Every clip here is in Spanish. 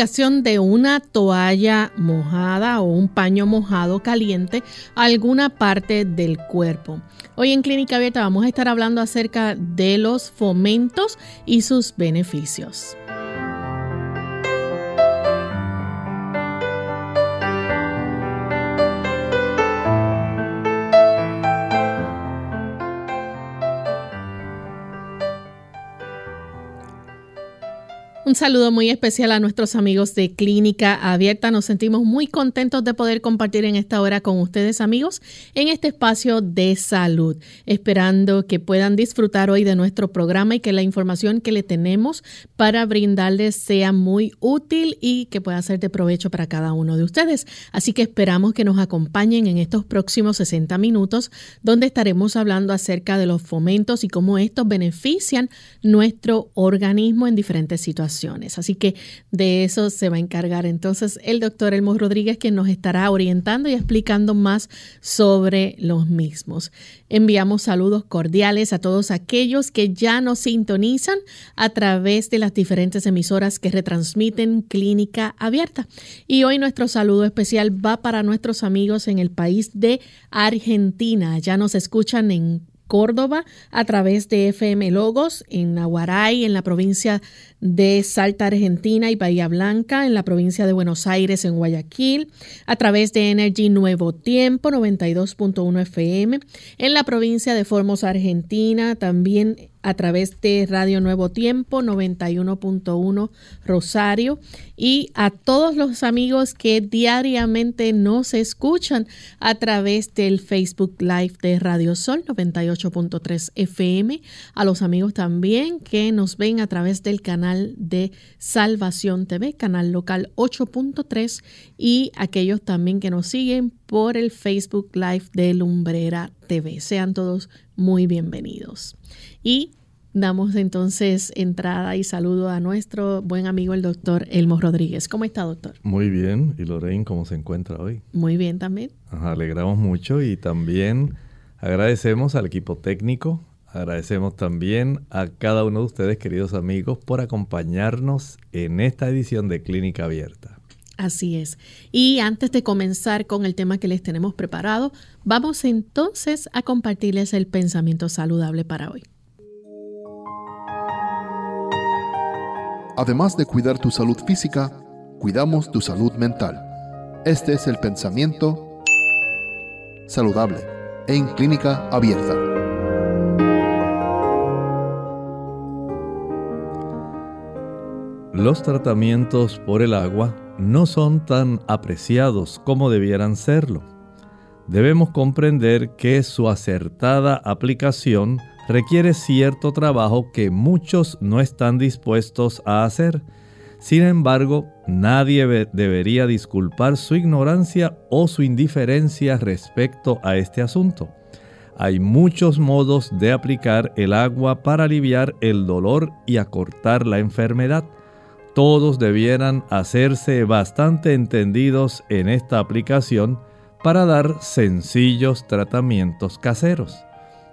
De una toalla mojada o un paño mojado caliente a alguna parte del cuerpo. Hoy en Clínica Abierta vamos a estar hablando acerca de los fomentos y sus beneficios. Un saludo muy especial a nuestros amigos de Clínica Abierta. Nos sentimos muy contentos de poder compartir en esta hora con ustedes, amigos, en este espacio de salud. Esperando que puedan disfrutar hoy de nuestro programa y que la información que le tenemos para brindarles sea muy útil y que pueda ser de provecho para cada uno de ustedes. Así que esperamos que nos acompañen en estos próximos 60 minutos, donde estaremos hablando acerca de los fomentos y cómo estos benefician nuestro organismo en diferentes situaciones. Así que de eso se va a encargar entonces el doctor Elmo Rodríguez, quien nos estará orientando y explicando más sobre los mismos. Enviamos saludos cordiales a todos aquellos que ya nos sintonizan a través de las diferentes emisoras que retransmiten Clínica Abierta. Y hoy nuestro saludo especial va para nuestros amigos en el país de Argentina. Ya nos escuchan en Córdoba a través de FM Logos, en Nahuaray, en la provincia de Salta, Argentina y Bahía Blanca, en la provincia de Buenos Aires, en Guayaquil, a través de Energy Nuevo Tiempo 92.1 FM, en la provincia de Formos, Argentina, también a través de Radio Nuevo Tiempo 91.1 Rosario y a todos los amigos que diariamente nos escuchan a través del Facebook Live de Radio Sol 98.3 FM, a los amigos también que nos ven a través del canal de Salvación TV, canal local 8.3 y aquellos también que nos siguen por el Facebook Live de Lumbrera TV. Sean todos muy bienvenidos. Y damos entonces entrada y saludo a nuestro buen amigo el doctor Elmo Rodríguez. ¿Cómo está, doctor? Muy bien. ¿Y Lorraine cómo se encuentra hoy? Muy bien también. Nos alegramos mucho y también agradecemos al equipo técnico, agradecemos también a cada uno de ustedes, queridos amigos, por acompañarnos en esta edición de Clínica Abierta. Así es. Y antes de comenzar con el tema que les tenemos preparado, vamos entonces a compartirles el pensamiento saludable para hoy. Además de cuidar tu salud física, cuidamos tu salud mental. Este es el pensamiento saludable en clínica abierta. Los tratamientos por el agua no son tan apreciados como debieran serlo. Debemos comprender que su acertada aplicación requiere cierto trabajo que muchos no están dispuestos a hacer. Sin embargo, nadie debería disculpar su ignorancia o su indiferencia respecto a este asunto. Hay muchos modos de aplicar el agua para aliviar el dolor y acortar la enfermedad. Todos debieran hacerse bastante entendidos en esta aplicación para dar sencillos tratamientos caseros.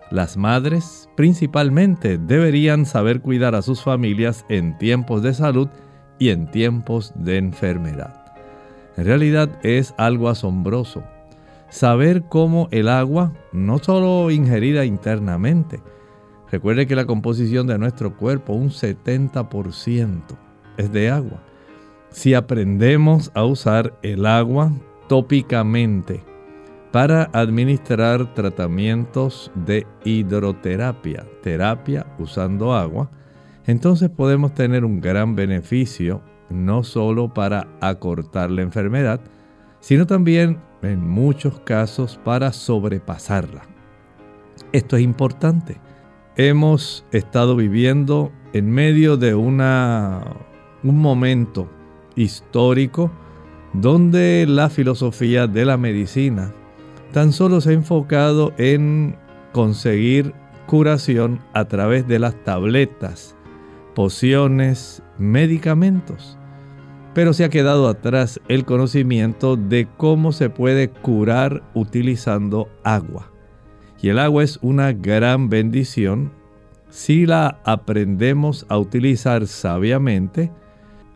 Las madres principalmente deberían saber cuidar a sus familias en tiempos de salud y en tiempos de enfermedad. En realidad es algo asombroso saber cómo el agua, no solo ingerida internamente, recuerde que la composición de nuestro cuerpo, un 70% es de agua. Si aprendemos a usar el agua tópicamente, para administrar tratamientos de hidroterapia, terapia usando agua, entonces podemos tener un gran beneficio no solo para acortar la enfermedad, sino también en muchos casos para sobrepasarla. Esto es importante. hemos estado viviendo en medio de una, un momento histórico donde la filosofía de la medicina tan solo se ha enfocado en conseguir curación a través de las tabletas, pociones, medicamentos. Pero se ha quedado atrás el conocimiento de cómo se puede curar utilizando agua. Y el agua es una gran bendición si la aprendemos a utilizar sabiamente,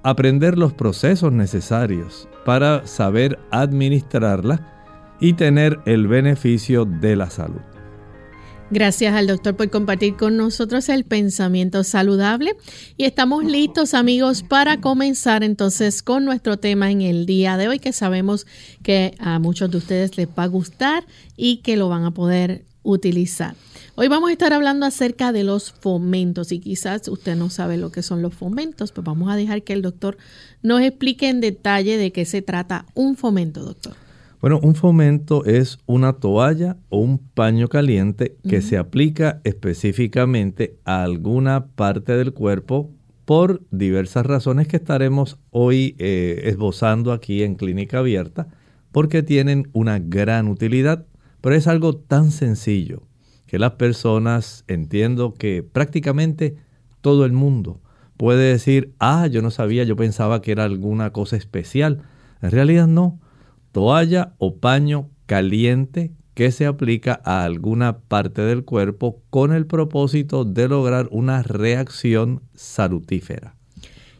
aprender los procesos necesarios para saber administrarla y tener el beneficio de la salud. Gracias al doctor por compartir con nosotros el pensamiento saludable. Y estamos listos amigos para comenzar entonces con nuestro tema en el día de hoy que sabemos que a muchos de ustedes les va a gustar y que lo van a poder utilizar. Hoy vamos a estar hablando acerca de los fomentos y quizás usted no sabe lo que son los fomentos, pues vamos a dejar que el doctor nos explique en detalle de qué se trata un fomento, doctor. Bueno, un fomento es una toalla o un paño caliente que se aplica específicamente a alguna parte del cuerpo por diversas razones que estaremos hoy eh, esbozando aquí en Clínica Abierta, porque tienen una gran utilidad, pero es algo tan sencillo que las personas, entiendo que prácticamente todo el mundo puede decir, ah, yo no sabía, yo pensaba que era alguna cosa especial. En realidad no toalla o paño caliente que se aplica a alguna parte del cuerpo con el propósito de lograr una reacción salutífera.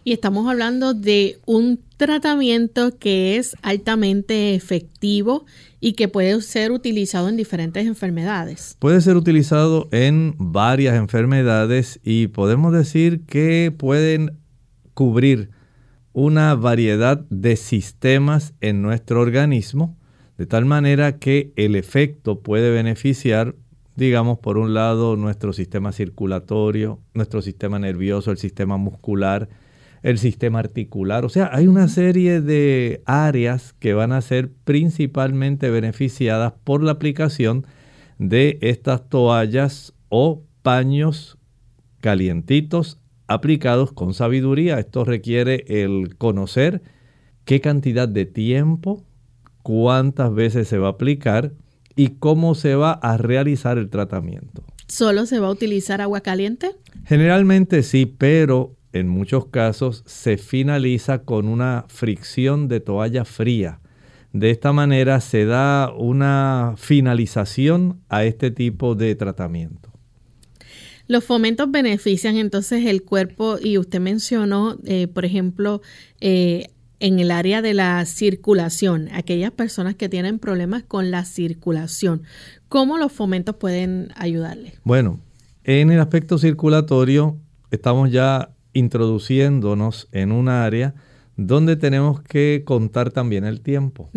Y estamos hablando de un tratamiento que es altamente efectivo y que puede ser utilizado en diferentes enfermedades. Puede ser utilizado en varias enfermedades y podemos decir que pueden cubrir una variedad de sistemas en nuestro organismo, de tal manera que el efecto puede beneficiar, digamos, por un lado, nuestro sistema circulatorio, nuestro sistema nervioso, el sistema muscular, el sistema articular. O sea, hay una serie de áreas que van a ser principalmente beneficiadas por la aplicación de estas toallas o paños calientitos aplicados con sabiduría. Esto requiere el conocer qué cantidad de tiempo, cuántas veces se va a aplicar y cómo se va a realizar el tratamiento. ¿Solo se va a utilizar agua caliente? Generalmente sí, pero en muchos casos se finaliza con una fricción de toalla fría. De esta manera se da una finalización a este tipo de tratamiento. Los fomentos benefician entonces el cuerpo y usted mencionó, eh, por ejemplo, eh, en el área de la circulación, aquellas personas que tienen problemas con la circulación. ¿Cómo los fomentos pueden ayudarle? Bueno, en el aspecto circulatorio estamos ya introduciéndonos en un área donde tenemos que contar también el tiempo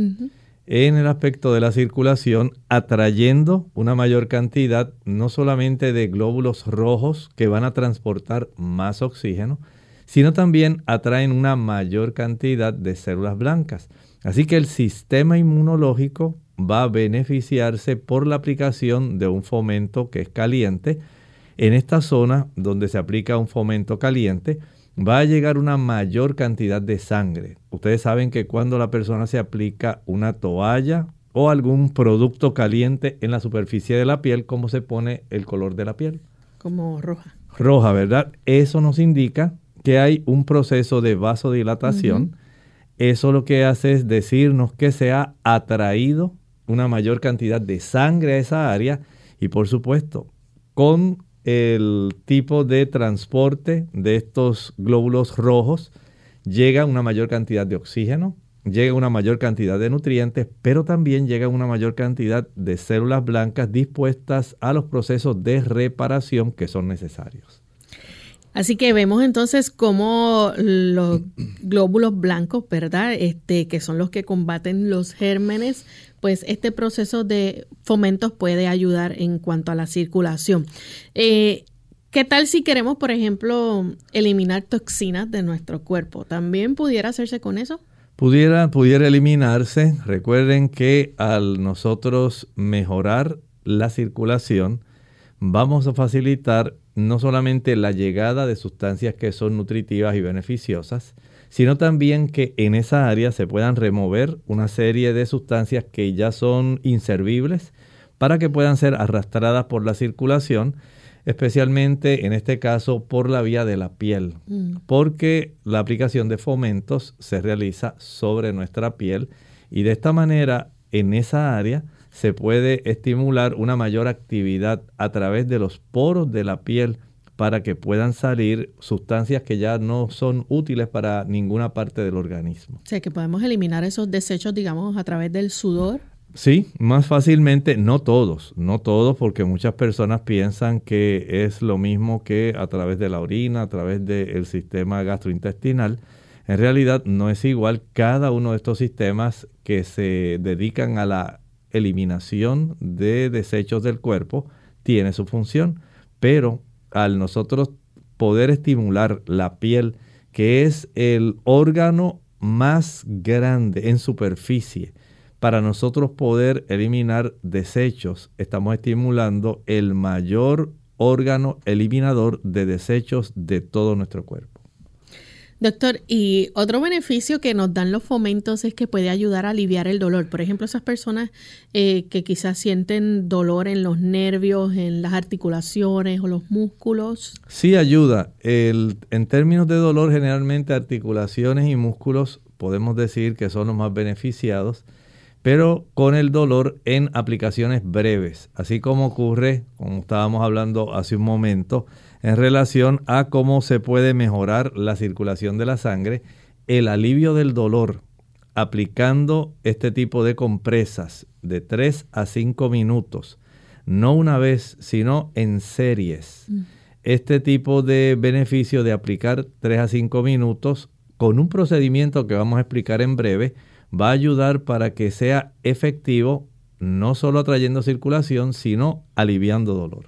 en el aspecto de la circulación, atrayendo una mayor cantidad no solamente de glóbulos rojos que van a transportar más oxígeno, sino también atraen una mayor cantidad de células blancas. Así que el sistema inmunológico va a beneficiarse por la aplicación de un fomento que es caliente. En esta zona donde se aplica un fomento caliente, va a llegar una mayor cantidad de sangre. Ustedes saben que cuando la persona se aplica una toalla o algún producto caliente en la superficie de la piel, ¿cómo se pone el color de la piel? Como roja. Roja, ¿verdad? Eso nos indica que hay un proceso de vasodilatación. Eso lo que hace es decirnos que se ha atraído una mayor cantidad de sangre a esa área y por supuesto, con el tipo de transporte de estos glóbulos rojos, llega una mayor cantidad de oxígeno, llega una mayor cantidad de nutrientes, pero también llega una mayor cantidad de células blancas dispuestas a los procesos de reparación que son necesarios. Así que vemos entonces cómo los glóbulos blancos, ¿verdad? Este, que son los que combaten los gérmenes, pues este proceso de fomentos puede ayudar en cuanto a la circulación. Eh, ¿Qué tal si queremos, por ejemplo, eliminar toxinas de nuestro cuerpo? ¿También pudiera hacerse con eso? Pudiera, pudiera eliminarse. Recuerden que al nosotros mejorar la circulación, vamos a facilitar no solamente la llegada de sustancias que son nutritivas y beneficiosas, sino también que en esa área se puedan remover una serie de sustancias que ya son inservibles para que puedan ser arrastradas por la circulación, especialmente en este caso por la vía de la piel, mm. porque la aplicación de fomentos se realiza sobre nuestra piel y de esta manera en esa área se puede estimular una mayor actividad a través de los poros de la piel para que puedan salir sustancias que ya no son útiles para ninguna parte del organismo. O sea, que podemos eliminar esos desechos, digamos, a través del sudor. Sí, más fácilmente, no todos, no todos, porque muchas personas piensan que es lo mismo que a través de la orina, a través del sistema gastrointestinal. En realidad no es igual. Cada uno de estos sistemas que se dedican a la eliminación de desechos del cuerpo tiene su función, pero al nosotros poder estimular la piel, que es el órgano más grande en superficie, para nosotros poder eliminar desechos, estamos estimulando el mayor órgano eliminador de desechos de todo nuestro cuerpo. Doctor, y otro beneficio que nos dan los fomentos es que puede ayudar a aliviar el dolor. Por ejemplo, esas personas eh, que quizás sienten dolor en los nervios, en las articulaciones o los músculos. Sí, ayuda. El, en términos de dolor, generalmente articulaciones y músculos podemos decir que son los más beneficiados, pero con el dolor en aplicaciones breves, así como ocurre, como estábamos hablando hace un momento, en relación a cómo se puede mejorar la circulación de la sangre, el alivio del dolor aplicando este tipo de compresas de 3 a 5 minutos, no una vez, sino en series. Mm. Este tipo de beneficio de aplicar 3 a 5 minutos con un procedimiento que vamos a explicar en breve, va a ayudar para que sea efectivo, no solo atrayendo circulación, sino aliviando dolor.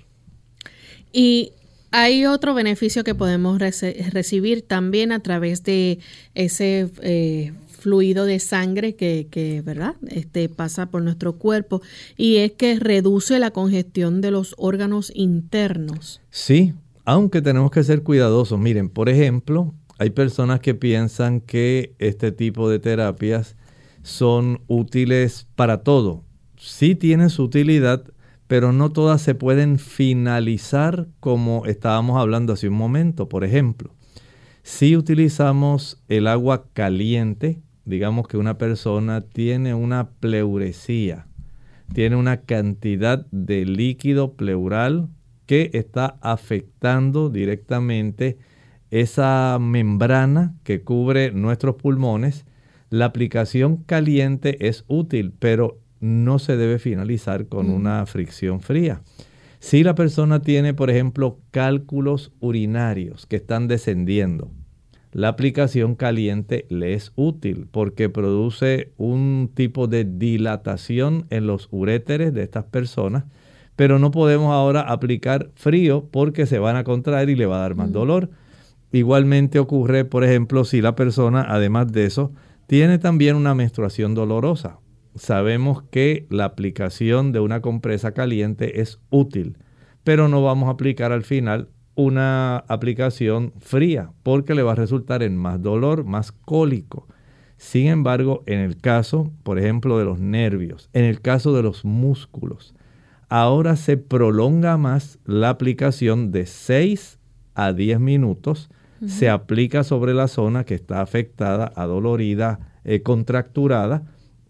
Y hay otro beneficio que podemos recibir también a través de ese eh, fluido de sangre que, ¿verdad? Este pasa por nuestro cuerpo y es que reduce la congestión de los órganos internos. Sí, aunque tenemos que ser cuidadosos. Miren, por ejemplo, hay personas que piensan que este tipo de terapias son útiles para todo. Sí tienen su utilidad, pero no todas se pueden finalizar como estábamos hablando hace un momento. Por ejemplo, si utilizamos el agua caliente, digamos que una persona tiene una pleuresía, tiene una cantidad de líquido pleural que está afectando directamente esa membrana que cubre nuestros pulmones, la aplicación caliente es útil, pero no se debe finalizar con una fricción fría. Si la persona tiene, por ejemplo, cálculos urinarios que están descendiendo, la aplicación caliente le es útil porque produce un tipo de dilatación en los uréteres de estas personas, pero no podemos ahora aplicar frío porque se van a contraer y le va a dar más dolor. Igualmente ocurre, por ejemplo, si la persona, además de eso, tiene también una menstruación dolorosa sabemos que la aplicación de una compresa caliente es útil, pero no vamos a aplicar al final una aplicación fría porque le va a resultar en más dolor, más cólico. Sin embargo, en el caso, por ejemplo, de los nervios, en el caso de los músculos, ahora se prolonga más la aplicación de 6 a 10 minutos. Se aplica sobre la zona que está afectada, adolorida, eh, contracturada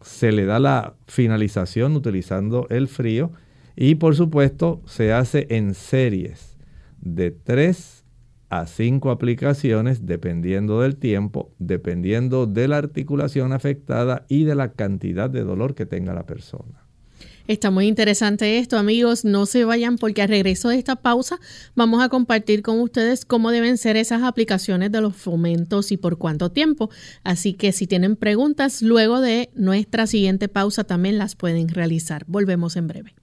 se le da la finalización utilizando el frío y por supuesto se hace en series de 3 a 5 aplicaciones dependiendo del tiempo, dependiendo de la articulación afectada y de la cantidad de dolor que tenga la persona. Está muy interesante esto, amigos. No se vayan porque al regreso de esta pausa vamos a compartir con ustedes cómo deben ser esas aplicaciones de los fomentos y por cuánto tiempo. Así que si tienen preguntas luego de nuestra siguiente pausa también las pueden realizar. Volvemos en breve.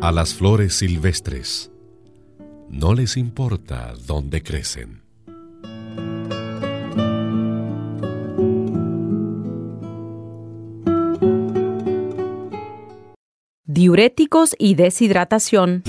A las flores silvestres no les importa dónde crecen diuréticos y deshidratación.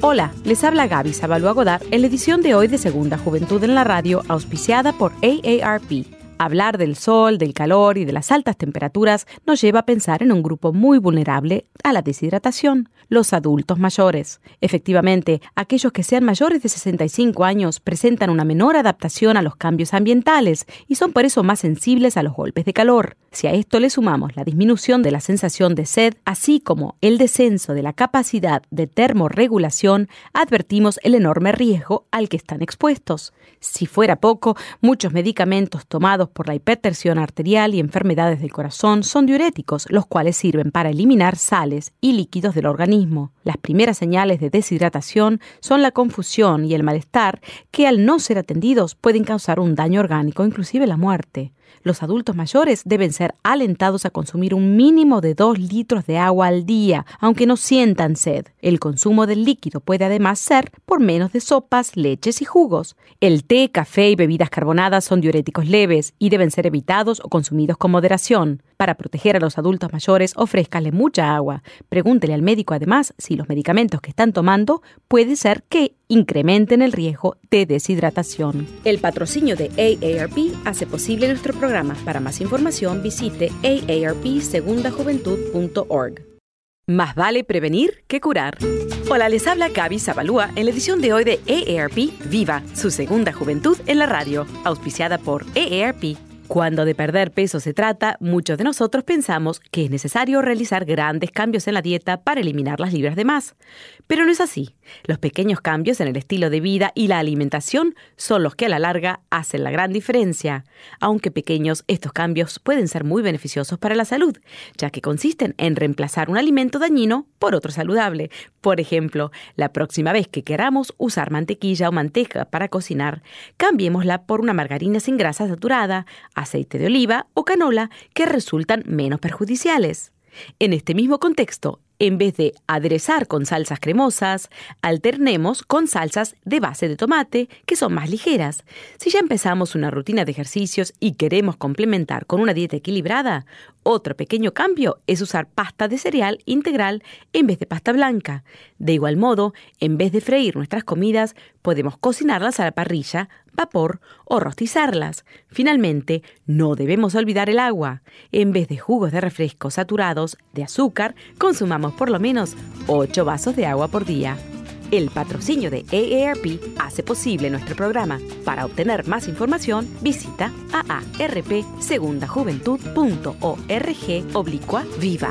Hola, les habla Gaby Sabalua Godard en la edición de hoy de Segunda Juventud en la Radio, auspiciada por AARP. Hablar del sol, del calor y de las altas temperaturas nos lleva a pensar en un grupo muy vulnerable a la deshidratación, los adultos mayores. Efectivamente, aquellos que sean mayores de 65 años presentan una menor adaptación a los cambios ambientales y son por eso más sensibles a los golpes de calor. Si a esto le sumamos la disminución de la sensación de sed, así como el descenso de la capacidad de termorregulación, advertimos el enorme riesgo al que están expuestos. Si fuera poco, muchos medicamentos tomados por la hipertensión arterial y enfermedades del corazón son diuréticos, los cuales sirven para eliminar sales y líquidos del organismo. Las primeras señales de deshidratación son la confusión y el malestar que al no ser atendidos pueden causar un daño orgánico, inclusive la muerte. Los adultos mayores deben ser alentados a consumir un mínimo de 2 litros de agua al día, aunque no sientan sed. El consumo del líquido puede además ser por menos de sopas, leches y jugos. El té, café y bebidas carbonadas son diuréticos leves y deben ser evitados o consumidos con moderación. Para proteger a los adultos mayores, ofrézcale mucha agua. Pregúntele al médico además si los medicamentos que están tomando puede ser que incrementen el riesgo de deshidratación. El patrocinio de AARP hace posible nuestro programa. Para más información visite aarpsegundajuventud.org. Más vale prevenir que curar. Hola, les habla Gaby Zabalúa en la edición de hoy de AARP Viva, su segunda juventud en la radio, auspiciada por AARP cuando de perder peso se trata, muchos de nosotros pensamos que es necesario realizar grandes cambios en la dieta para eliminar las libras de más. Pero no es así. Los pequeños cambios en el estilo de vida y la alimentación son los que a la larga hacen la gran diferencia. Aunque pequeños, estos cambios pueden ser muy beneficiosos para la salud, ya que consisten en reemplazar un alimento dañino por otro saludable. Por ejemplo, la próxima vez que queramos usar mantequilla o manteca para cocinar, cambiémosla por una margarina sin grasa saturada, aceite de oliva o canola que resultan menos perjudiciales. En este mismo contexto, en vez de aderezar con salsas cremosas, alternemos con salsas de base de tomate, que son más ligeras. Si ya empezamos una rutina de ejercicios y queremos complementar con una dieta equilibrada, otro pequeño cambio es usar pasta de cereal integral en vez de pasta blanca. De igual modo, en vez de freír nuestras comidas, podemos cocinarlas a la parrilla vapor o rostizarlas. Finalmente, no debemos olvidar el agua. En vez de jugos de refresco saturados de azúcar, consumamos por lo menos 8 vasos de agua por día. El patrocinio de AARP hace posible nuestro programa. Para obtener más información, visita aarpsegundajuventud.org oblicua viva.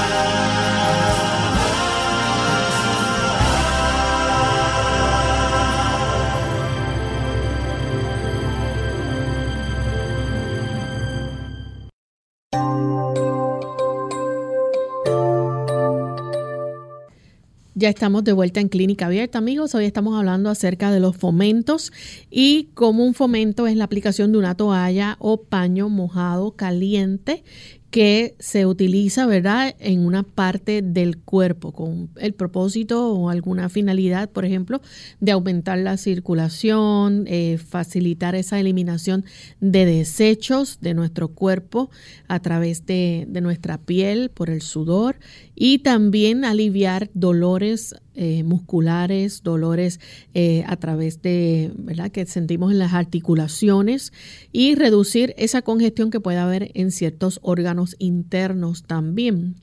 Ya estamos de vuelta en Clínica Abierta, amigos. Hoy estamos hablando acerca de los fomentos y cómo un fomento es la aplicación de una toalla o paño mojado caliente que se utiliza, ¿verdad?, en una parte del cuerpo con el propósito o alguna finalidad, por ejemplo, de aumentar la circulación, eh, facilitar esa eliminación de desechos de nuestro cuerpo a través de, de nuestra piel por el sudor y también aliviar dolores eh, musculares, dolores eh, a través de, ¿verdad?, que sentimos en las articulaciones y reducir esa congestión que puede haber en ciertos órganos internos también.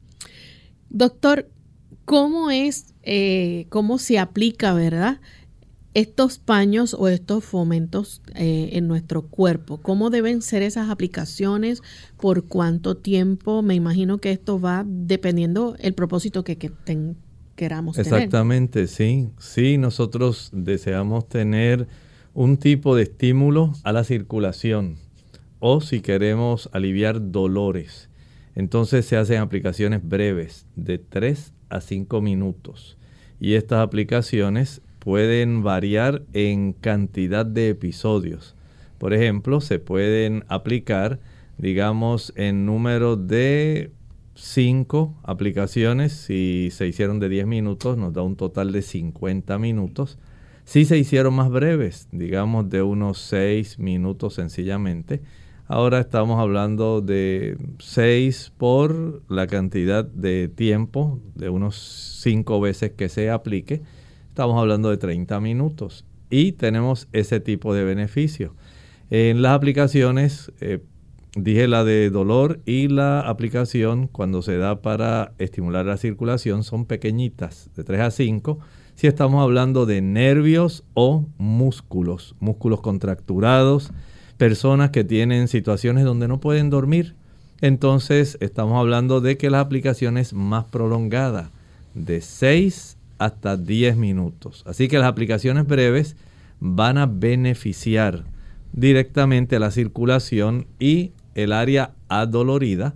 Doctor, ¿cómo es, eh, cómo se aplica, verdad? Estos paños o estos fomentos en nuestro cuerpo, ¿cómo deben ser esas aplicaciones? ¿Por cuánto tiempo? Me imagino que esto va dependiendo el propósito que, que queramos Exactamente, sí. Sí, nosotros deseamos tener un tipo de estímulo a la circulación o si queremos aliviar dolores. Entonces se hacen aplicaciones breves de 3 a 5 minutos. Y estas aplicaciones pueden variar en cantidad de episodios. Por ejemplo, se pueden aplicar, digamos, en número de 5 aplicaciones. Si se hicieron de 10 minutos, nos da un total de 50 minutos. Si se hicieron más breves, digamos de unos 6 minutos sencillamente, Ahora estamos hablando de 6 por la cantidad de tiempo, de unos 5 veces que se aplique. Estamos hablando de 30 minutos y tenemos ese tipo de beneficio. En las aplicaciones, eh, dije la de dolor y la aplicación cuando se da para estimular la circulación son pequeñitas, de 3 a 5. Si estamos hablando de nervios o músculos, músculos contracturados, personas que tienen situaciones donde no pueden dormir. Entonces estamos hablando de que la aplicación es más prolongada, de 6 hasta 10 minutos. Así que las aplicaciones breves van a beneficiar directamente a la circulación y el área adolorida.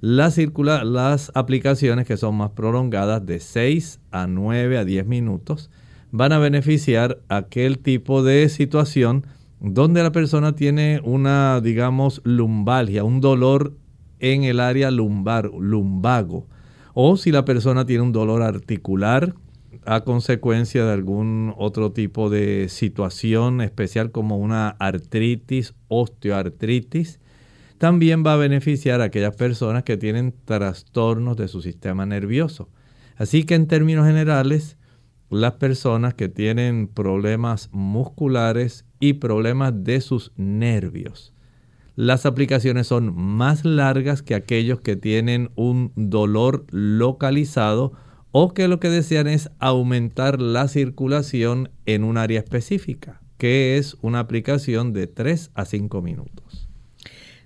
Las, las aplicaciones que son más prolongadas de 6 a 9 a 10 minutos van a beneficiar aquel tipo de situación donde la persona tiene una, digamos, lumbalgia, un dolor en el área lumbar, lumbago, o si la persona tiene un dolor articular a consecuencia de algún otro tipo de situación especial como una artritis, osteoartritis, también va a beneficiar a aquellas personas que tienen trastornos de su sistema nervioso. Así que en términos generales, las personas que tienen problemas musculares y problemas de sus nervios. Las aplicaciones son más largas que aquellos que tienen un dolor localizado o que lo que desean es aumentar la circulación en un área específica, que es una aplicación de 3 a 5 minutos.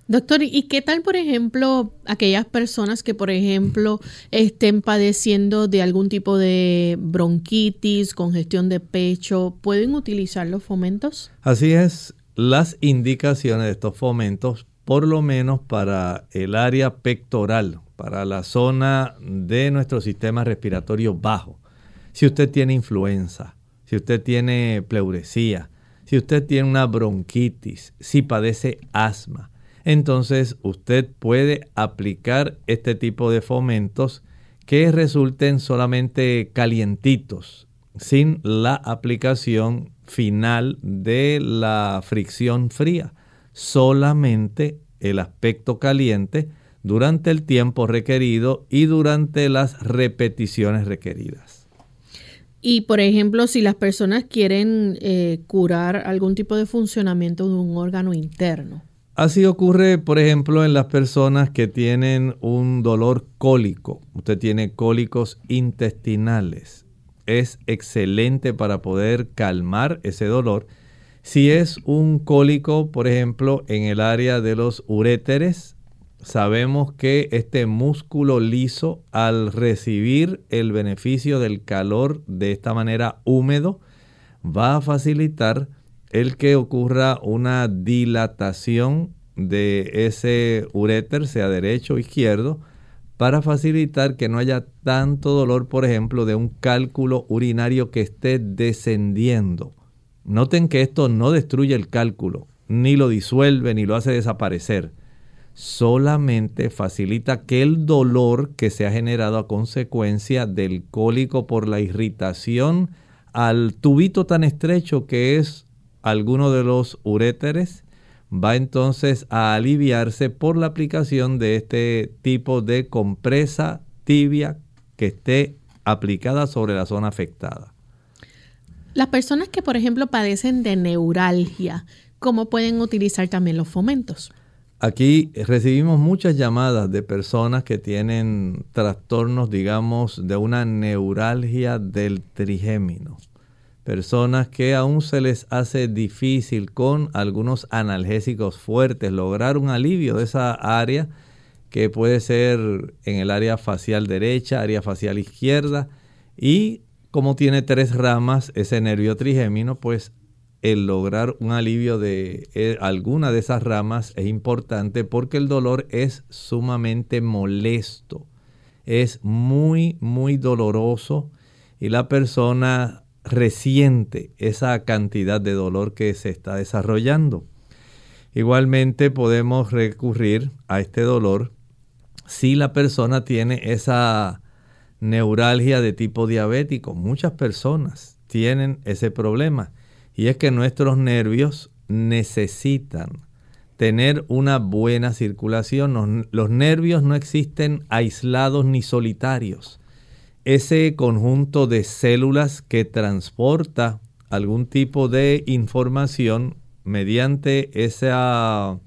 Doctor, ¿y qué tal, por ejemplo, aquellas personas que, por ejemplo, estén padeciendo de algún tipo de bronquitis, congestión de pecho? ¿Pueden utilizar los fomentos? Así es, las indicaciones de estos fomentos, por lo menos para el área pectoral, para la zona de nuestro sistema respiratorio bajo. Si usted tiene influenza, si usted tiene pleuresía, si usted tiene una bronquitis, si padece asma, entonces usted puede aplicar este tipo de fomentos que resulten solamente calientitos, sin la aplicación final de la fricción fría, solamente el aspecto caliente durante el tiempo requerido y durante las repeticiones requeridas. Y por ejemplo, si las personas quieren eh, curar algún tipo de funcionamiento de un órgano interno, Así ocurre, por ejemplo, en las personas que tienen un dolor cólico. Usted tiene cólicos intestinales. Es excelente para poder calmar ese dolor. Si es un cólico, por ejemplo, en el área de los uréteres, sabemos que este músculo liso, al recibir el beneficio del calor de esta manera húmedo, va a facilitar el que ocurra una dilatación de ese uréter, sea derecho o izquierdo, para facilitar que no haya tanto dolor, por ejemplo, de un cálculo urinario que esté descendiendo. Noten que esto no destruye el cálculo, ni lo disuelve, ni lo hace desaparecer. Solamente facilita que el dolor que se ha generado a consecuencia del cólico por la irritación al tubito tan estrecho que es alguno de los uréteres va entonces a aliviarse por la aplicación de este tipo de compresa tibia que esté aplicada sobre la zona afectada. Las personas que, por ejemplo, padecen de neuralgia, ¿cómo pueden utilizar también los fomentos? Aquí recibimos muchas llamadas de personas que tienen trastornos, digamos, de una neuralgia del trigémino personas que aún se les hace difícil con algunos analgésicos fuertes lograr un alivio de esa área que puede ser en el área facial derecha, área facial izquierda. Y como tiene tres ramas ese nervio trigémino, pues el lograr un alivio de eh, alguna de esas ramas es importante porque el dolor es sumamente molesto, es muy, muy doloroso y la persona resiente esa cantidad de dolor que se está desarrollando. Igualmente podemos recurrir a este dolor si la persona tiene esa neuralgia de tipo diabético. Muchas personas tienen ese problema y es que nuestros nervios necesitan tener una buena circulación. Los, nervios no existen aislados ni solitarios. Ese conjunto de células que transporta algún tipo de información mediante esa,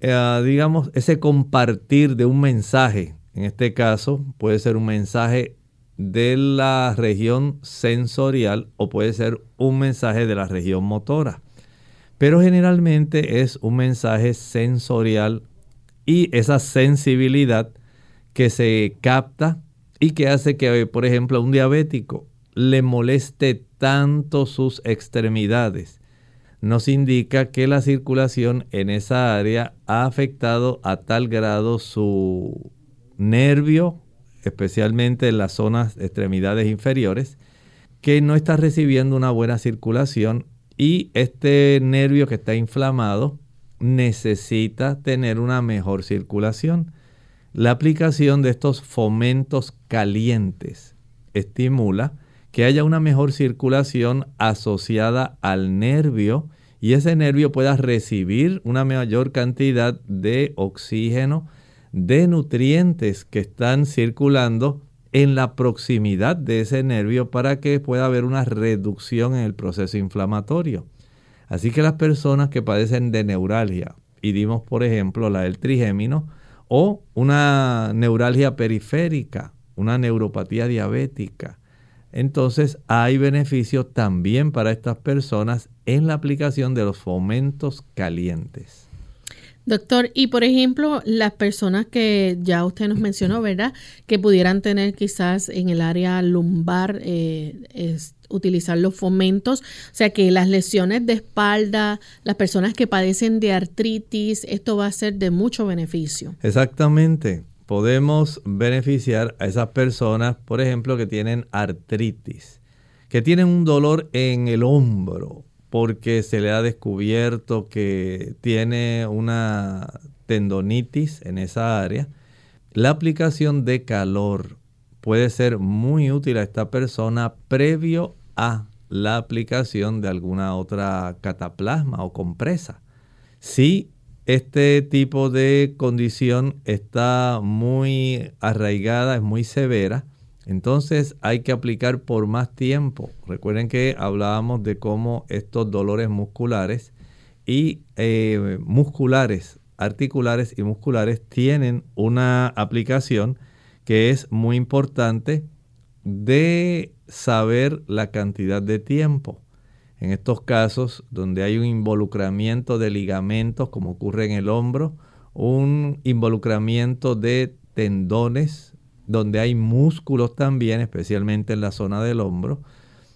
eh, digamos, ese compartir de un mensaje. En este caso puede ser un mensaje de la región sensorial o puede ser un mensaje de la región motora. Pero generalmente es un mensaje sensorial y esa sensibilidad que se capta y que hace que, por ejemplo, a un diabético le moleste tanto sus extremidades. Nos indica que la circulación en esa área ha afectado a tal grado su nervio especialmente en las zonas extremidades inferiores, que no está recibiendo una buena circulación y este nervio que está inflamado necesita tener una mejor circulación. La aplicación de estos fomentos calientes estimula que haya una mejor circulación asociada al nervio y ese nervio pueda recibir una mayor cantidad de oxígeno de nutrientes que están circulando en la proximidad de ese nervio para que pueda haber una reducción en el proceso inflamatorio. Así que las personas que padecen de neuralgia, y dimos por ejemplo la del trigémino, o una neuralgia periférica, una neuropatía diabética, entonces hay beneficio también para estas personas en la aplicación de los fomentos calientes. Doctor, y por ejemplo, las personas que ya usted nos mencionó, ¿verdad? Que pudieran tener quizás en el área lumbar, eh, utilizar los fomentos, o sea que las lesiones de espalda, las personas que padecen de artritis, esto va a ser de mucho beneficio. Exactamente. Podemos beneficiar a esas personas, por ejemplo, que tienen artritis, que tienen un dolor en el hombro, porque se le ha descubierto que tiene una tendonitis en esa área, la aplicación de calor puede ser muy útil a esta persona previo a la aplicación de alguna otra cataplasma o compresa. Si este tipo de condición está muy arraigada, es muy severa, entonces hay que aplicar por más tiempo. Recuerden que hablábamos de cómo estos dolores musculares y eh, musculares, articulares y musculares tienen una aplicación que es muy importante de saber la cantidad de tiempo. En estos casos donde hay un involucramiento de ligamentos, como ocurre en el hombro, un involucramiento de tendones, donde hay músculos también, especialmente en la zona del hombro,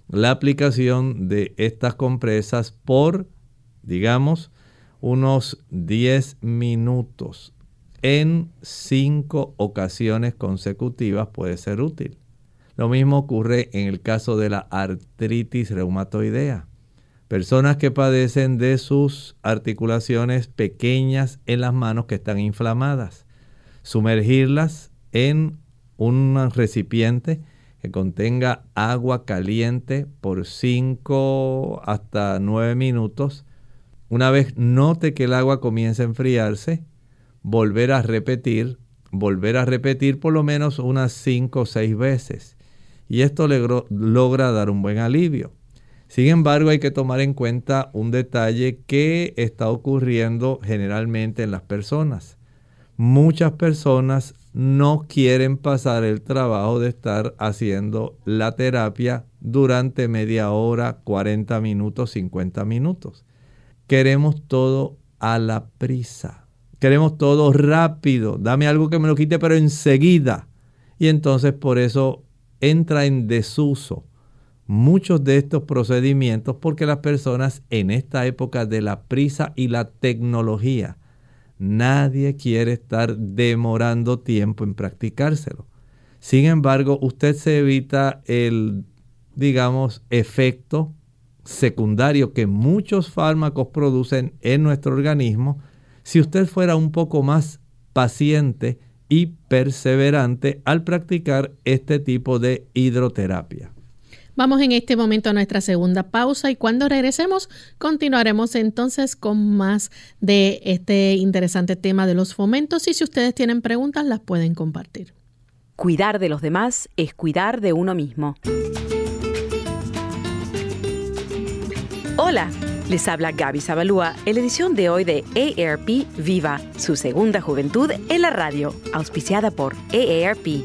la aplicación de estas compresas por, digamos, unos 10 minutos en 5 ocasiones consecutivas puede ser útil. Lo mismo ocurre en el caso de la artritis reumatoidea. Personas que padecen de sus articulaciones pequeñas en las manos que están inflamadas. Sumergirlas en un recipiente que contenga agua caliente por 5 hasta 9 minutos. Una vez note que el agua comienza a enfriarse, volver a repetir, volver a repetir por lo menos unas 5 o 6 veces. Y esto logra dar un buen alivio. Sin embargo, hay que tomar en cuenta un detalle que está ocurriendo generalmente en las personas. Muchas personas no quieren pasar el trabajo de estar haciendo la terapia durante media hora, 40 minutos, 50 minutos. Queremos todo a la prisa. Queremos todo rápido. Dame algo que me lo quite, pero enseguida. Y entonces por eso entra en desuso muchos de estos procedimientos porque las personas en esta época de la prisa y la tecnología, nadie quiere estar demorando tiempo en practicárselo. Sin embargo, usted se evita el, digamos, efecto secundario que muchos fármacos producen en nuestro organismo si usted fuera un poco más paciente y perseverante al practicar este tipo de hidroterapia. Vamos en este momento a nuestra segunda pausa y cuando regresemos continuaremos entonces con más de este interesante tema de los fomentos y si ustedes tienen preguntas las pueden compartir. Cuidar de los demás es cuidar de uno mismo. Hola, les habla Gaby Zabalúa en la edición de hoy de AARP Viva, su segunda juventud en la radio, auspiciada por AARP.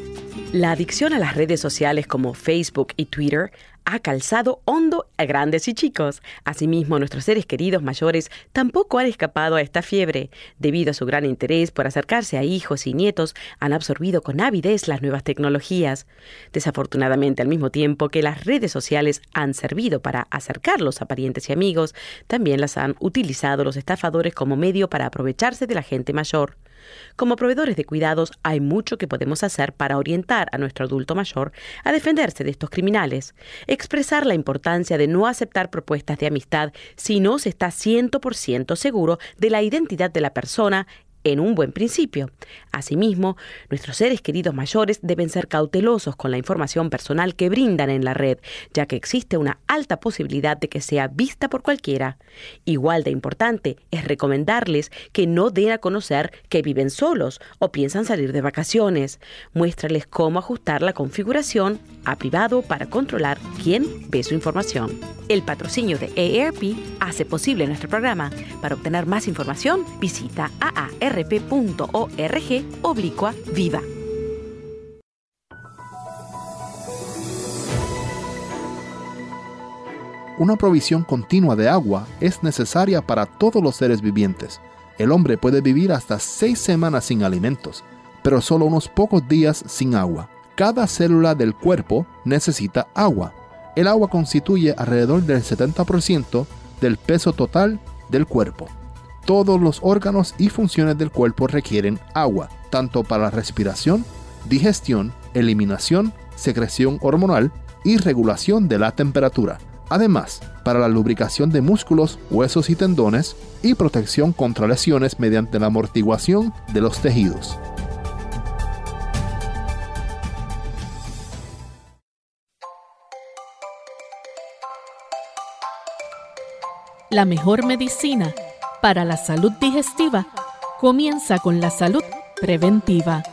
La adicción a las redes sociales como Facebook y Twitter ha calzado hondo a grandes y chicos. Asimismo, nuestros seres queridos mayores tampoco han escapado a esta fiebre. Debido a su gran interés por acercarse a hijos y nietos, han absorbido con avidez las nuevas tecnologías. Desafortunadamente, al mismo tiempo que las redes sociales han servido para acercarlos a parientes y amigos, también las han utilizado los estafadores como medio para aprovecharse de la gente mayor. Como proveedores de cuidados hay mucho que podemos hacer para orientar a nuestro adulto mayor a defenderse de estos criminales. Expresar la importancia de no aceptar propuestas de amistad si no se está 100% seguro de la identidad de la persona en un buen principio. Asimismo, nuestros seres queridos mayores deben ser cautelosos con la información personal que brindan en la red, ya que existe una alta posibilidad de que sea vista por cualquiera. Igual de importante es recomendarles que no den a conocer que viven solos o piensan salir de vacaciones. Muéstrales cómo ajustar la configuración a privado para controlar quién ve su información. El patrocinio de AARP hace posible nuestro programa. Para obtener más información, visita AAR rp.org oblicua viva. Una provisión continua de agua es necesaria para todos los seres vivientes. El hombre puede vivir hasta seis semanas sin alimentos, pero solo unos pocos días sin agua. Cada célula del cuerpo necesita agua. El agua constituye alrededor del 70% del peso total del cuerpo todos los órganos y funciones del cuerpo requieren agua, tanto para respiración, digestión, eliminación, secreción hormonal y regulación de la temperatura. Además, para la lubricación de músculos, huesos y tendones y protección contra lesiones mediante la amortiguación de los tejidos. La mejor medicina para la salud digestiva comienza con la salud preventiva.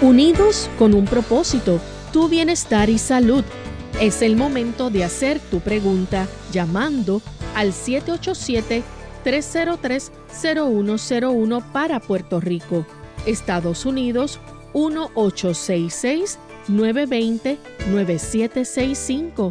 Unidos con un propósito, tu bienestar y salud. Es el momento de hacer tu pregunta llamando al 787-303-0101 para Puerto Rico, Estados Unidos 1866 920 9765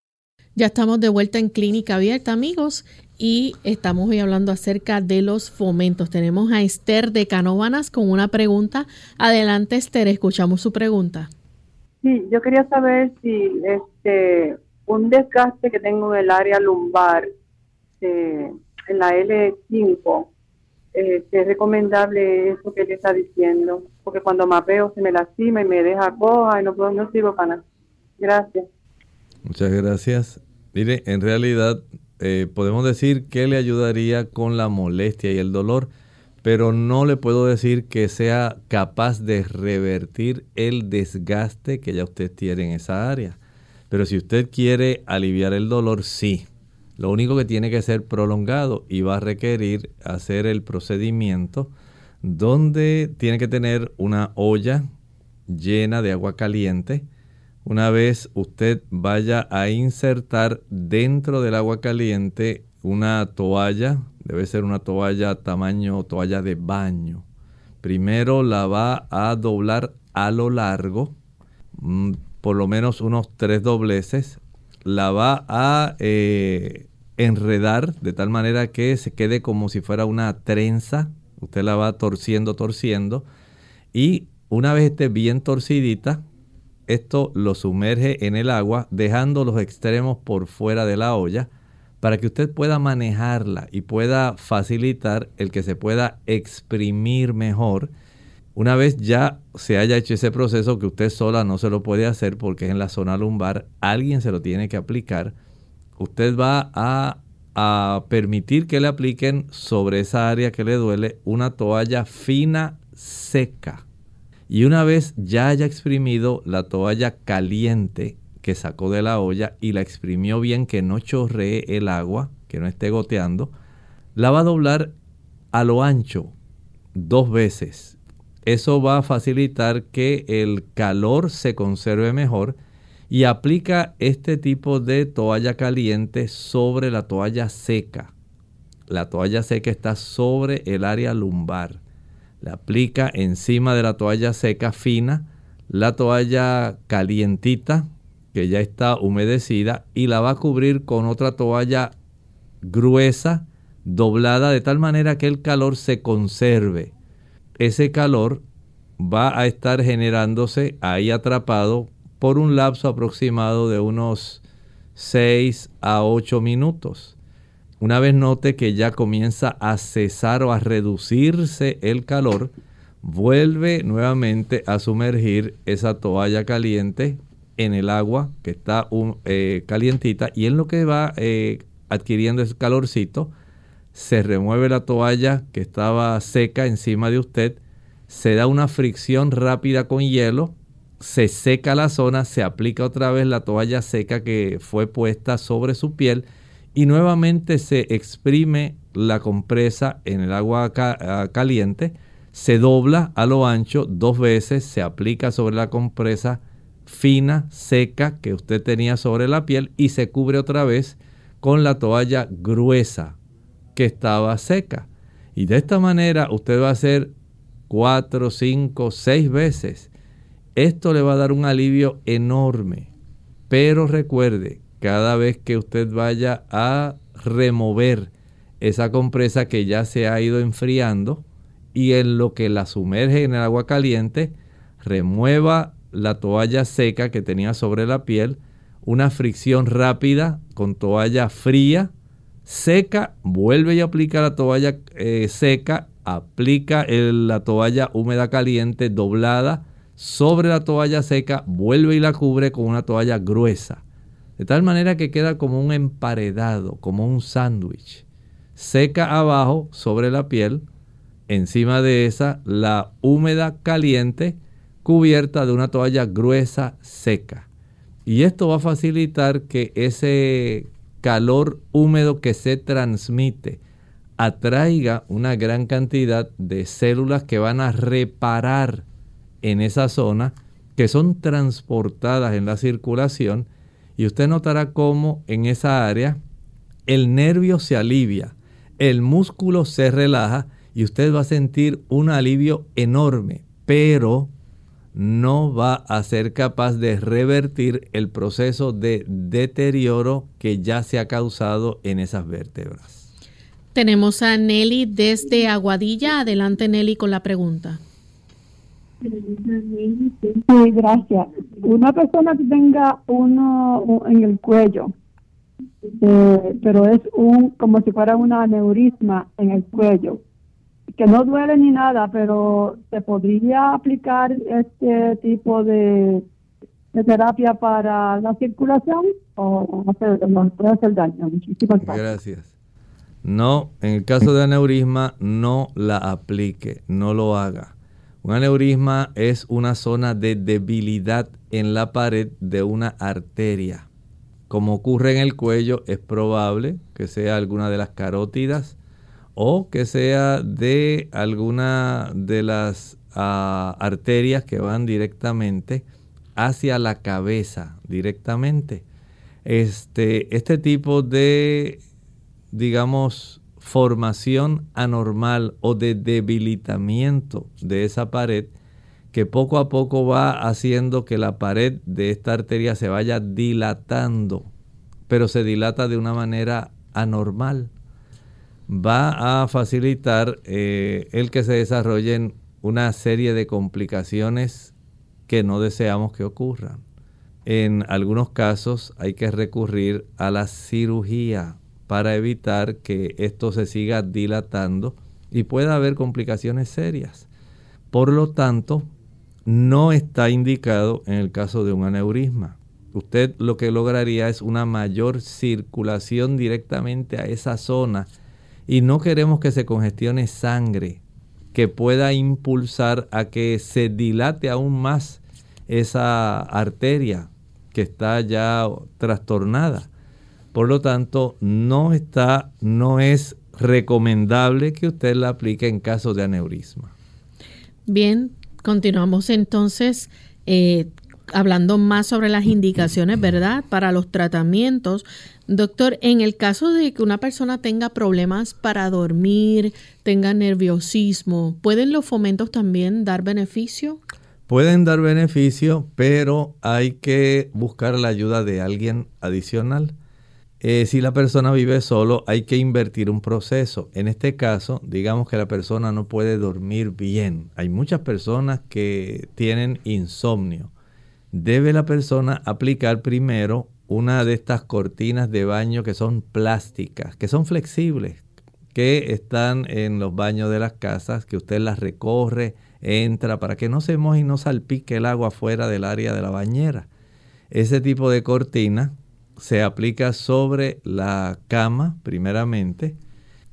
Ya estamos de vuelta en Clínica Abierta, amigos, y estamos hoy hablando acerca de los fomentos. Tenemos a Esther de Canóvanas con una pregunta. Adelante, Esther, escuchamos su pregunta. Sí, yo quería saber si este un desgaste que tengo en el área lumbar, eh, en la L5, eh, es recomendable eso que le está diciendo, porque cuando mapeo se me lastima y me deja coja y no puedo, no sirvo para nada. Gracias. Muchas gracias. Mire, en realidad eh, podemos decir que le ayudaría con la molestia y el dolor, pero no le puedo decir que sea capaz de revertir el desgaste que ya usted tiene en esa área. Pero si usted quiere aliviar el dolor, sí. Lo único que tiene que ser prolongado y va a requerir hacer el procedimiento donde tiene que tener una olla llena de agua caliente una vez usted vaya a insertar dentro del agua caliente una toalla, debe ser una toalla tamaño toalla de baño. Primero la va a doblar a lo largo, mm, por lo menos unos tres dobleces. La va a eh, enredar de tal manera que se quede como si fuera una trenza. Usted la va torciendo, torciendo. Y una vez esté bien torcidita, esto lo sumerge en el agua, dejando los extremos por fuera de la olla para que usted pueda manejarla y pueda facilitar el que se pueda exprimir mejor. Una vez ya se haya hecho ese proceso que usted sola no se lo puede hacer porque es en la zona lumbar, alguien se lo tiene que aplicar. Usted va a, a permitir que le apliquen sobre esa área que le duele una toalla fina seca. Y una vez ya haya exprimido la toalla caliente que sacó de la olla y la exprimió bien, que no chorree el agua, que no esté goteando, la va a doblar a lo ancho dos veces. Eso va a facilitar que el calor se conserve mejor y aplica este tipo de toalla caliente sobre la toalla seca. La toalla seca está sobre el área lumbar. La aplica encima de la toalla seca fina, la toalla calientita que ya está humedecida y la va a cubrir con otra toalla gruesa, doblada de tal manera que el calor se conserve. Ese calor va a estar generándose ahí atrapado por un lapso aproximado de unos 6 a 8 minutos. Una vez note que ya comienza a cesar o a reducirse el calor, vuelve nuevamente a sumergir esa toalla caliente en el agua que está eh, calientita y en lo que va eh, adquiriendo ese calorcito, se remueve la toalla que estaba seca encima de usted, se da una fricción rápida con hielo, se seca la zona, se aplica otra vez la toalla seca que fue puesta sobre su piel y nuevamente se exprime la compresa en el agua ah, caliente, se dobla a lo ancho dos veces, se aplica sobre la compresa fina, seca que usted tenía sobre la piel y se cubre otra vez con la toalla gruesa que estaba seca. Y de esta manera usted va a hacer cuatro, cinco, seis veces. Esto le va a dar un alivio enorme. Pero recuerde, cada vez que usted vaya a remover esa compresa que ya se ha ido enfriando y en lo que la sumerge en el agua caliente, remueva la toalla seca que tenía sobre la piel, una fricción rápida con toalla fría, seca, vuelve y aplica la toalla eh, seca, aplica la toalla húmeda caliente doblada sobre la toalla seca, vuelve y la cubre con una toalla gruesa. De tal manera que queda como un emparedado, como un sándwich. Seca abajo sobre la piel, encima de esa la húmeda caliente, cubierta de una toalla gruesa seca. Y esto va a facilitar que ese calor húmedo que se transmite atraiga una gran cantidad de células que van a reparar en esa zona, que son transportadas en la circulación y usted notará cómo en esa área el nervio se alivia, el músculo se relaja y usted va a sentir un alivio enorme, pero no va a ser capaz de revertir el proceso de deterioro que ya se ha causado en esas vértebras. Tenemos a Nelly desde Aguadilla. Adelante Nelly con la pregunta. Sí, gracias. Una persona que tenga uno en el cuello, eh, pero es un como si fuera una aneurisma en el cuello, que no duele ni nada, pero se podría aplicar este tipo de, terapia para la circulación o no, puede hacer daño. Muchísimas. Gracias. No, en el caso de aneurisma, no la aplique, no lo haga. Un aneurisma es una zona de debilidad en la pared de una arteria. Como ocurre en el cuello, es probable que sea alguna de las carótidas o que sea de alguna de las ah, arterias que van directamente hacia la cabeza directamente. Este, este tipo de, digamos, formación anormal o de debilitamiento de esa pared que poco a poco va haciendo que la pared de esta arteria se vaya dilatando, pero se dilata de una manera anormal. Va a facilitar eh, el que se desarrollen una serie de complicaciones que no deseamos que ocurran. En algunos casos hay que recurrir a la cirugía para evitar que esto se siga dilatando y pueda haber complicaciones serias. Por lo tanto, no está indicado en el caso de un aneurisma. Usted lo que lograría es una mayor circulación directamente a esa zona y no queremos que se congestione sangre que pueda impulsar a que se dilate aún más esa arteria que está ya trastornada. Por lo tanto, no está, no es recomendable que usted la aplique en caso de aneurisma. Bien, Continuamos entonces eh, hablando más sobre las indicaciones, ¿verdad? Para los tratamientos. Doctor, en el caso de que una persona tenga problemas para dormir, tenga nerviosismo, ¿pueden los fomentos también dar beneficio? Pueden dar beneficio, pero hay que buscar la ayuda de alguien adicional. Eh, si la persona vive solo, hay que invertir un proceso. En este caso, digamos que la persona no puede dormir bien. Hay muchas personas que tienen insomnio. Debe la persona aplicar primero una de estas cortinas de baño que son plásticas, que son flexibles, que están en los baños de las casas, que usted las recorre, entra para que no se moje y no salpique el agua fuera del área de la bañera. Ese tipo de cortina se aplica sobre la cama primeramente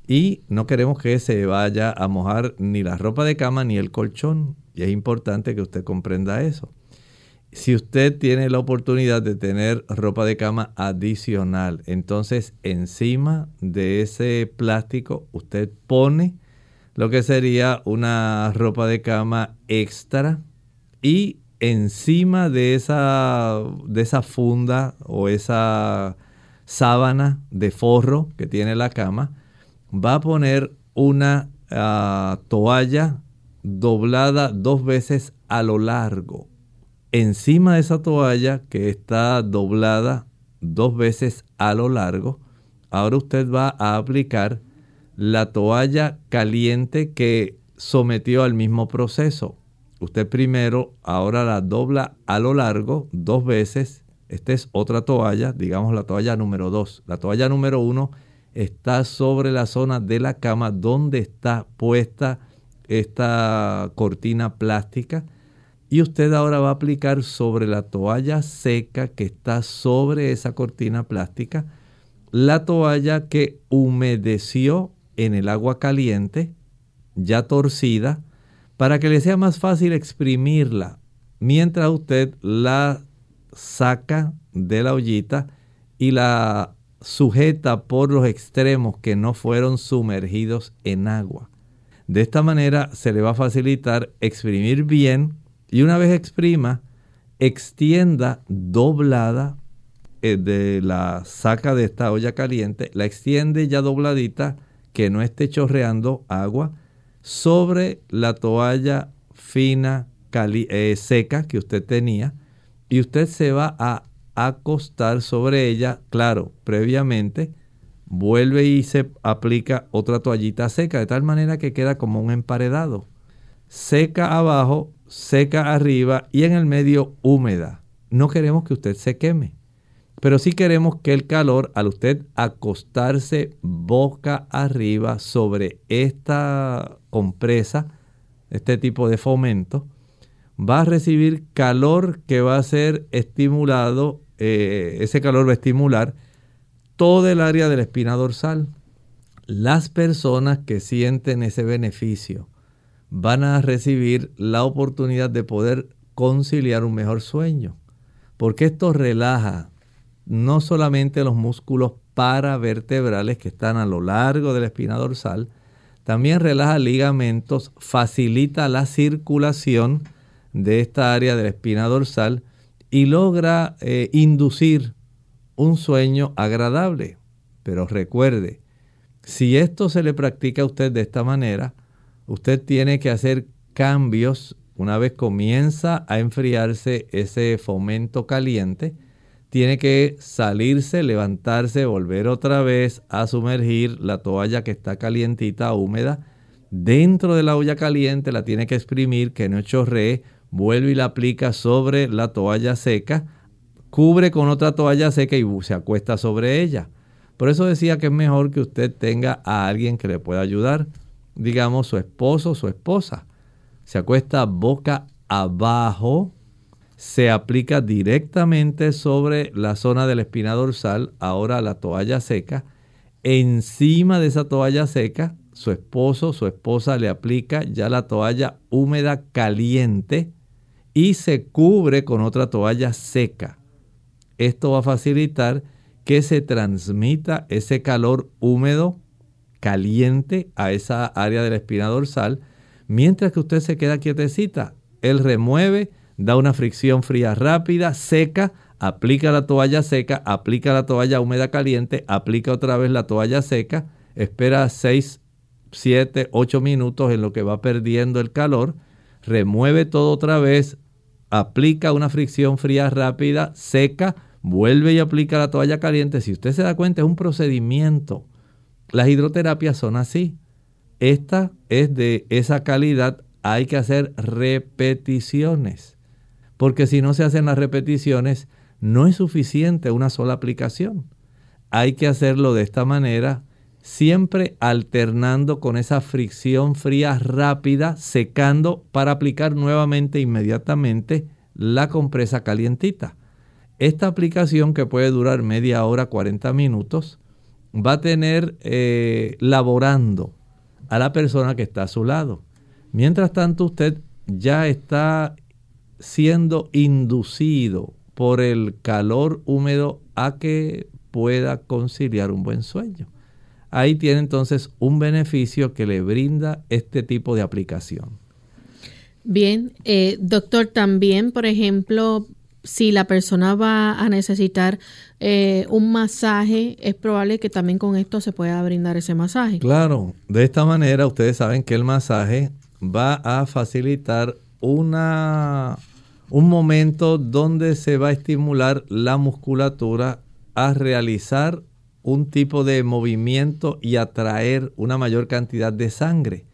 y no queremos que se vaya a mojar ni la ropa de cama ni el colchón. Y es importante que usted comprenda eso. Si usted tiene la oportunidad de tener ropa de cama adicional, entonces encima de ese plástico usted pone lo que sería una ropa de cama extra y encima de esa, de esa funda o esa sábana de forro que tiene la cama, va a poner una ah, toalla doblada dos veces a lo largo. Encima de esa toalla que está doblada dos veces a lo largo, ahora usted va a aplicar la toalla caliente que sometió al mismo proceso usted primero ahora la dobla a lo largo dos veces. Esta es otra toalla, digamos la toalla número 2. La toalla número 1 está sobre la zona de la cama donde está puesta esta cortina plástica. Y usted ahora va a aplicar sobre la toalla seca que está sobre esa cortina plástica la toalla que humedeció en el agua caliente, ya torcida, para que le sea más fácil exprimirla mientras usted la saca de la ollita y la sujeta por los extremos que no fueron sumergidos en agua. De esta manera se le va a facilitar exprimir bien y una vez exprima, extienda doblada eh, de la saca de esta olla caliente, la extiende ya dobladita que no esté chorreando agua sobre la toalla fina eh, seca que usted tenía y usted se va a acostar sobre ella, claro, previamente vuelve y se aplica otra toallita seca de tal manera que queda como un emparedado. Seca abajo, seca arriba y en el medio húmeda. No queremos que usted se queme. Pero sí queremos que el calor, al usted acostarse boca arriba sobre esta compresa, este tipo de fomento, va a recibir calor que va a ser estimulado, eh, ese calor va a estimular todo el área de la espina dorsal. Las personas que sienten ese beneficio van a recibir la oportunidad de poder conciliar un mejor sueño, porque esto relaja no solamente los músculos paravertebrales que están a lo largo de la espina dorsal, también relaja ligamentos, facilita la circulación de esta área de la espina dorsal y logra eh, inducir un sueño agradable. Pero recuerde, si esto se le practica a usted de esta manera, usted tiene que hacer cambios una vez comienza a enfriarse ese fomento caliente. Tiene que salirse, levantarse, volver otra vez a sumergir la toalla que está calientita, húmeda, dentro de la olla caliente, la tiene que exprimir, que no chorree, vuelve y la aplica sobre la toalla seca, cubre con otra toalla seca y se acuesta sobre ella. Por eso decía que es mejor que usted tenga a alguien que le pueda ayudar, digamos su esposo, su esposa. Se acuesta boca abajo, se aplica directamente sobre la zona de la espina dorsal, ahora la toalla seca. Encima de esa toalla seca su esposo, su esposa le aplica ya la toalla húmeda caliente y se cubre con otra toalla seca. Esto va a facilitar que se transmita ese calor húmedo caliente a esa área de la espina dorsal, mientras que usted se queda quietecita. Él remueve, da una fricción fría rápida, seca, aplica la toalla seca, aplica la toalla húmeda caliente, aplica otra vez la toalla seca, espera 6 7, 8 minutos en lo que va perdiendo el calor, remueve todo otra vez, aplica una fricción fría rápida, seca, vuelve y aplica la toalla caliente. Si usted se da cuenta, es un procedimiento. Las hidroterapias son así. Esta es de esa calidad. Hay que hacer repeticiones. Porque si no se hacen las repeticiones, no es suficiente una sola aplicación. Hay que hacerlo de esta manera siempre alternando con esa fricción fría rápida, secando para aplicar nuevamente inmediatamente la compresa calientita. Esta aplicación que puede durar media hora, 40 minutos, va a tener eh, laborando a la persona que está a su lado. Mientras tanto, usted ya está siendo inducido por el calor húmedo a que pueda conciliar un buen sueño ahí tiene entonces un beneficio que le brinda este tipo de aplicación. Bien, eh, doctor, también, por ejemplo, si la persona va a necesitar eh, un masaje, es probable que también con esto se pueda brindar ese masaje. Claro, de esta manera ustedes saben que el masaje va a facilitar una, un momento donde se va a estimular la musculatura a realizar un tipo de movimiento y atraer una mayor cantidad de sangre.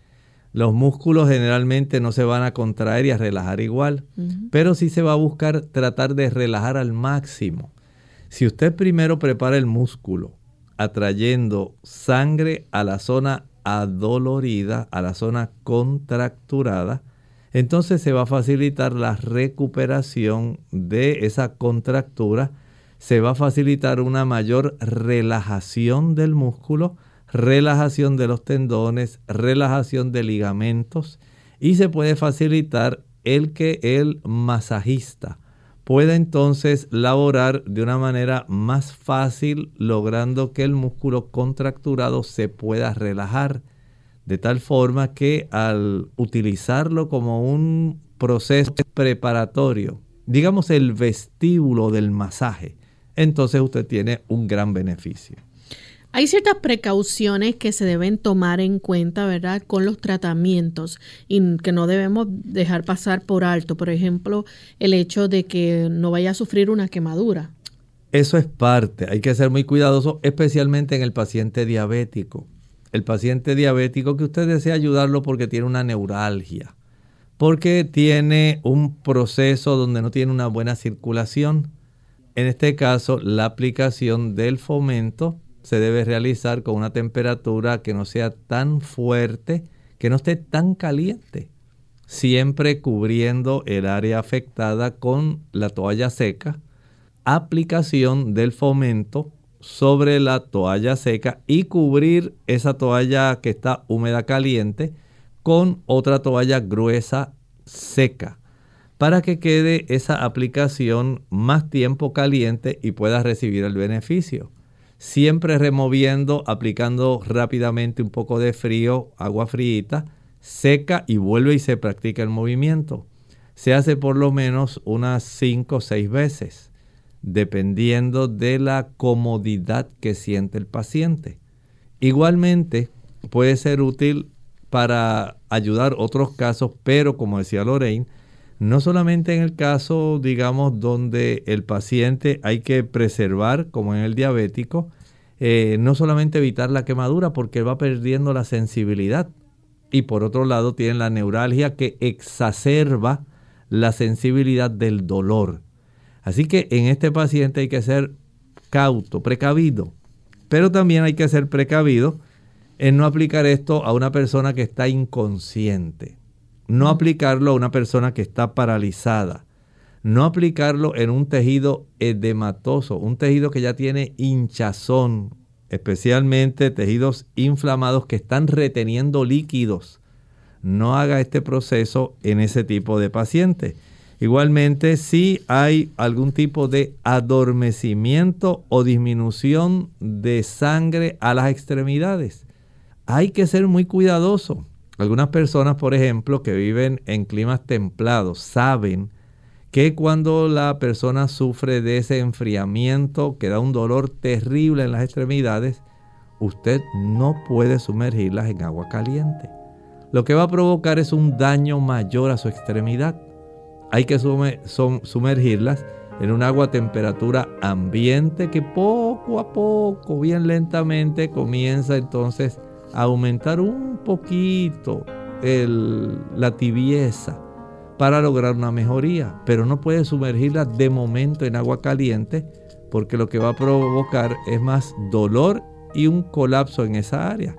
Los músculos generalmente no se van a contraer y a relajar igual, pero sí se va a buscar tratar de relajar al máximo. Si usted primero prepara el músculo atrayendo sangre a la zona adolorida, a la zona contracturada, entonces se va a facilitar la recuperación de esa contractura se va a facilitar una mayor relajación del músculo, relajación de los tendones, relajación de ligamentos y se puede facilitar el que el masajista pueda entonces laborar de una manera más fácil logrando que el músculo contracturado se pueda relajar de tal forma que al utilizarlo como un proceso preparatorio, digamos el vestíbulo del masaje, entonces usted tiene un gran beneficio. Hay ciertas precauciones que se deben tomar en cuenta, ¿verdad?, con los tratamientos y que no debemos dejar pasar por alto. Por ejemplo, el hecho de que no vaya a sufrir una quemadura. Eso es parte. Hay que ser muy cuidadoso, especialmente en el paciente diabético. El paciente diabético que usted desea ayudarlo porque tiene una neuralgia, porque tiene un proceso donde no tiene una buena circulación. En este caso, la aplicación del fomento se debe realizar con una temperatura que no sea tan fuerte, que no esté tan caliente, siempre cubriendo el área afectada con la toalla seca, aplicación del fomento sobre la toalla seca y cubrir esa toalla que está húmeda caliente con otra toalla gruesa seca para que quede esa aplicación más tiempo caliente y pueda recibir el beneficio. Siempre removiendo, aplicando rápidamente un poco de frío, agua fríita, seca y vuelve y se practica el movimiento. se hace por lo menos unas 5 o 6 veces, dependiendo de la comodidad que siente el paciente. Igualmente, puede ser útil para ayudar otros casos, pero como decía Lorraine, no solamente en el caso, digamos, donde el paciente hay que preservar, como en el diabético, eh, no solamente evitar la quemadura porque va perdiendo la sensibilidad. Y por otro lado tienen la neuralgia que exacerba la sensibilidad del dolor. Así que en este paciente hay que ser cauto, precavido. Pero también hay que ser precavido en no aplicar esto a una persona que está inconsciente. No aplicarlo a una persona que está paralizada. No aplicarlo en un tejido edematoso, un tejido que ya tiene hinchazón, especialmente tejidos inflamados que están reteniendo líquidos. No haga este proceso en ese tipo de paciente. Igualmente, si hay algún tipo de adormecimiento o disminución de sangre a las extremidades, hay que ser muy cuidadoso. Algunas personas, por ejemplo, que viven en climas templados, saben que cuando la persona sufre de ese enfriamiento que da un dolor terrible en las extremidades, usted no puede sumergirlas en agua caliente. Lo que va a provocar es un daño mayor a su extremidad. Hay que sumergirlas en un agua a temperatura ambiente que poco a poco, bien lentamente, comienza entonces a aumentar un poquito la tibieza para lograr una mejoría, pero no puede sumergirla de momento en agua caliente porque lo que va a provocar es más dolor y un colapso en esa área.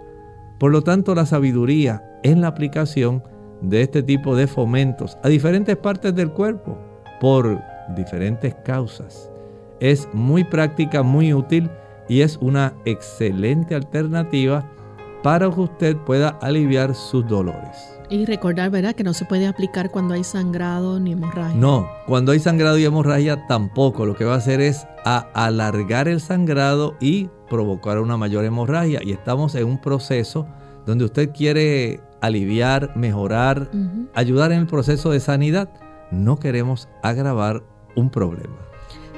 Por lo tanto, la sabiduría en la aplicación de este tipo de fomentos a diferentes partes del cuerpo por diferentes causas es muy práctica, muy útil y es una excelente alternativa para que usted pueda aliviar sus dolores. Y recordar, ¿verdad? Que no se puede aplicar cuando hay sangrado ni hemorragia. No, cuando hay sangrado y hemorragia tampoco. Lo que va a hacer es alargar el sangrado y provocar una mayor hemorragia. Y estamos en un proceso donde usted quiere aliviar, mejorar, ayudar en el proceso de sanidad. No queremos agravar un problema.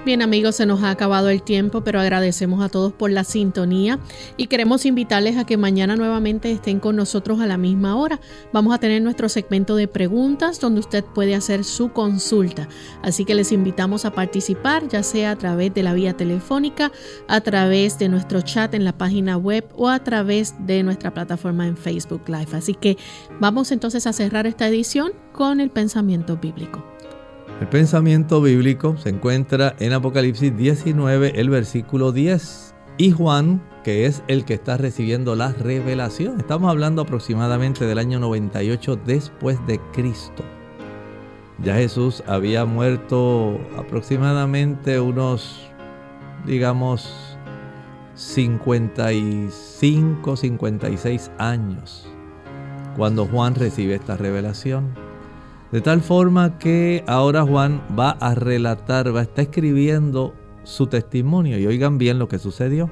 Bien amigos, se nos ha acabado el tiempo, pero agradecemos a todos por la sintonía y queremos invitarles a que mañana nuevamente estén con nosotros a la misma hora. Vamos a tener nuestro segmento de preguntas donde usted puede hacer su consulta. Así que les invitamos a participar, ya sea a través de la vía telefónica, a través de nuestro chat en la página web o a través de nuestra plataforma en Facebook Live. Así que vamos entonces a cerrar esta edición con el pensamiento bíblico. El pensamiento bíblico se encuentra en Apocalipsis 19, el versículo 10. Y Juan, que es el que está recibiendo la revelación. Estamos hablando aproximadamente del año 98 después de Cristo. Ya Jesús había muerto aproximadamente unos, digamos, 55, 56 años cuando Juan recibe esta revelación. De tal forma que ahora Juan va a relatar, va a estar escribiendo su testimonio. Y oigan bien lo que sucedió.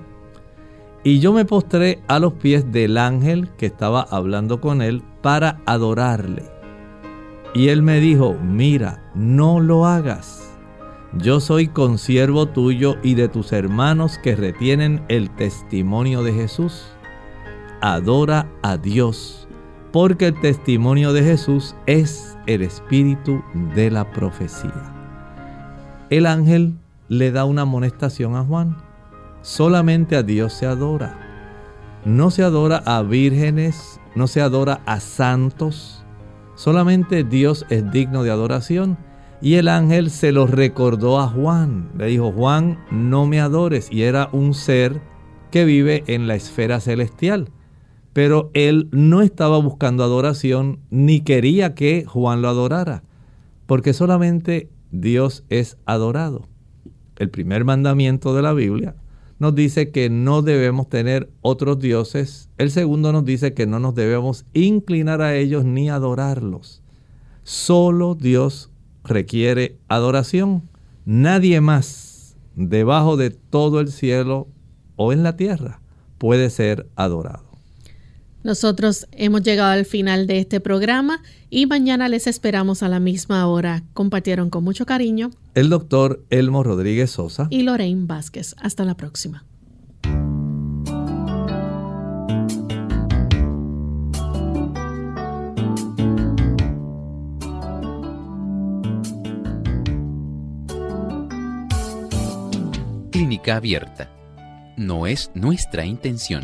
Y yo me postré a los pies del ángel que estaba hablando con él para adorarle. Y él me dijo, mira, no lo hagas. Yo soy consiervo tuyo y de tus hermanos que retienen el testimonio de Jesús. Adora a Dios, porque el testimonio de Jesús es el espíritu de la profecía. El ángel le da una amonestación a Juan. Solamente a Dios se adora. No se adora a vírgenes, no se adora a santos. Solamente Dios es digno de adoración. Y el ángel se lo recordó a Juan. Le dijo, Juan, no me adores. Y era un ser que vive en la esfera celestial pero él no estaba buscando adoración ni quería que Juan lo adorara, porque solamente Dios es adorado. El primer mandamiento de la Biblia nos dice que no debemos tener otros dioses. El segundo nos dice que no nos debemos inclinar a ellos ni adorarlos. Solo Dios requiere adoración. Nadie más debajo de todo el cielo o en la tierra puede ser adorado. Nosotros hemos llegado al final de este programa y mañana les esperamos a la misma hora. Compartieron con mucho cariño el doctor Elmo Rodríguez Sosa y Lorraine Vázquez. Hasta la próxima. Clínica abierta. No es nuestra intención